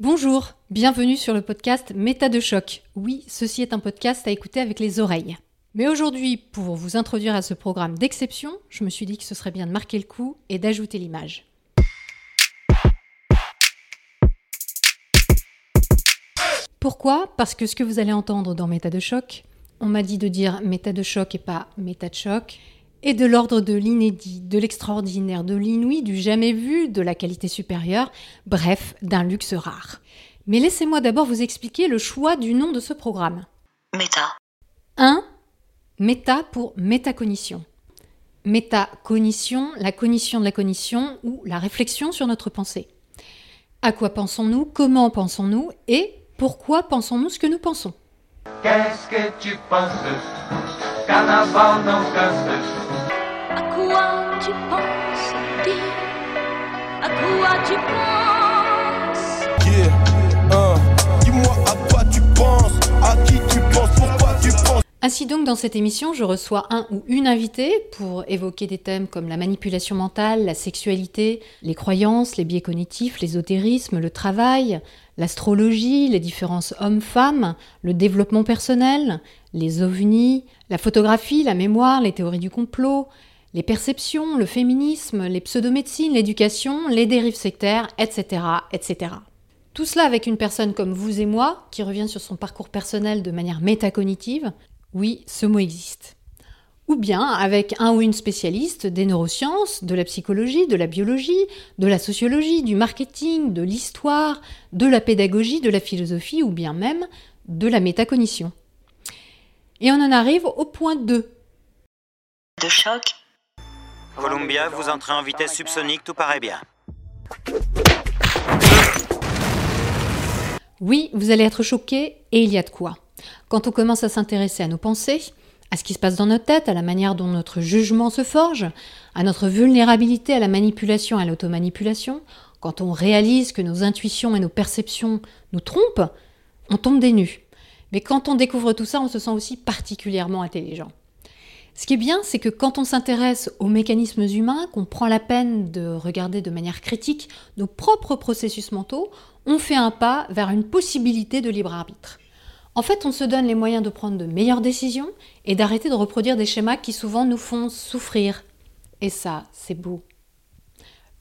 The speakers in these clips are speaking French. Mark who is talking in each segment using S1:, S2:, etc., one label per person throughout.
S1: Bonjour, bienvenue sur le podcast Méta de choc. Oui, ceci est un podcast à écouter avec les oreilles. Mais aujourd'hui, pour vous introduire à ce programme d'exception, je me suis dit que ce serait bien de marquer le coup et d'ajouter l'image. Pourquoi? Parce que ce que vous allez entendre dans Méta de choc, on m'a dit de dire méta de choc et pas méta de choc, est de l'ordre de l'inédit, de l'extraordinaire, de l'inouï, du jamais vu, de la qualité supérieure, bref, d'un luxe rare. Mais laissez-moi d'abord vous expliquer le choix du nom de ce programme.
S2: Méta.
S1: 1. Méta pour métacognition. Métacognition, la cognition de la cognition ou la réflexion sur notre pensée. À quoi pensons-nous Comment pensons-nous Et pourquoi pensons-nous ce que nous pensons?
S3: Qu'est-ce que tu penses? Carnaval non canse
S4: À quoi tu penses Dis À quoi tu penses?
S5: Yeah, hein. dis-moi à quoi tu penses, à qui tu penses, pourquoi tu penses?
S1: Ainsi donc, dans cette émission, je reçois un ou une invitée pour évoquer des thèmes comme la manipulation mentale, la sexualité, les croyances, les biais cognitifs, l'ésotérisme, le travail, l'astrologie, les différences hommes-femmes, le développement personnel, les ovnis, la photographie, la mémoire, les théories du complot, les perceptions, le féminisme, les pseudomédecines, l'éducation, les dérives sectaires, etc., etc. Tout cela avec une personne comme vous et moi, qui revient sur son parcours personnel de manière métacognitive, oui, ce mot existe. Ou bien avec un ou une spécialiste des neurosciences, de la psychologie, de la biologie, de la sociologie, du marketing, de l'histoire, de la pédagogie, de la philosophie, ou bien même de la métacognition. Et on en arrive au point 2.
S2: De.
S6: Columbia, vous entrez en vitesse subsonique, tout paraît bien.
S1: Oui, vous allez être choqué, et il y a de quoi. Quand on commence à s'intéresser à nos pensées, à ce qui se passe dans notre tête, à la manière dont notre jugement se forge, à notre vulnérabilité à la manipulation et à l'automanipulation, quand on réalise que nos intuitions et nos perceptions nous trompent, on tombe des nues. Mais quand on découvre tout ça, on se sent aussi particulièrement intelligent. Ce qui est bien, c'est que quand on s'intéresse aux mécanismes humains, qu'on prend la peine de regarder de manière critique nos propres processus mentaux, on fait un pas vers une possibilité de libre arbitre. En fait, on se donne les moyens de prendre de meilleures décisions et d'arrêter de reproduire des schémas qui souvent nous font souffrir. Et ça, c'est beau.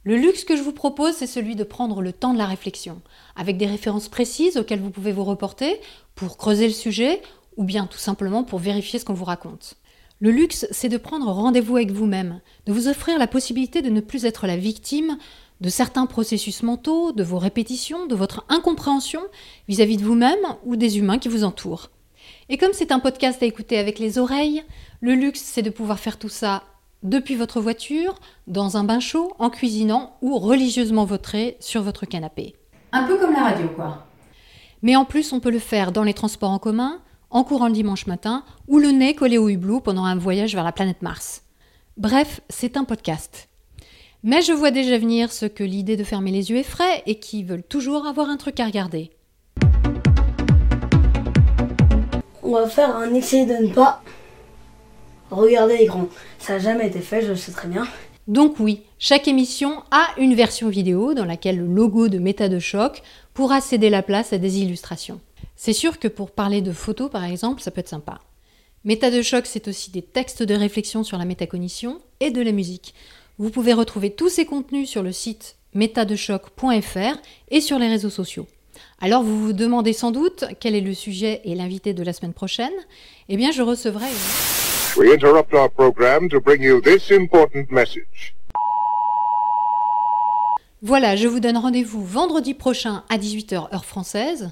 S1: Le luxe que je vous propose, c'est celui de prendre le temps de la réflexion, avec des références précises auxquelles vous pouvez vous reporter pour creuser le sujet ou bien tout simplement pour vérifier ce qu'on vous raconte. Le luxe, c'est de prendre rendez-vous avec vous-même, de vous offrir la possibilité de ne plus être la victime de certains processus mentaux, de vos répétitions, de votre incompréhension vis-à-vis de vous-même ou des humains qui vous entourent. Et comme c'est un podcast à écouter avec les oreilles, le luxe, c'est de pouvoir faire tout ça depuis votre voiture, dans un bain chaud, en cuisinant ou religieusement vautré sur votre canapé. Un peu comme la radio, quoi. Mais en plus, on peut le faire dans les transports en commun, en courant le dimanche matin, ou le nez collé au hublot pendant un voyage vers la planète Mars. Bref, c'est un podcast. Mais je vois déjà venir ceux que l'idée de fermer les yeux effraie et qui veulent toujours avoir un truc à regarder.
S7: On va faire un essai de ne pas regarder l'écran. Ça n'a jamais été fait, je le sais très bien.
S1: Donc oui, chaque émission a une version vidéo dans laquelle le logo de Méta de choc pourra céder la place à des illustrations. C'est sûr que pour parler de photos par exemple, ça peut être sympa. Méta de choc, c'est aussi des textes de réflexion sur la métacognition et de la musique. Vous pouvez retrouver tous ces contenus sur le site métadechoc.fr et sur les réseaux sociaux. Alors vous vous demandez sans doute quel est le sujet et l'invité de la semaine prochaine Eh bien je recevrai...
S8: We interrupt our program to bring you this important message.
S1: Voilà, je vous donne rendez-vous vendredi prochain à 18h heure française.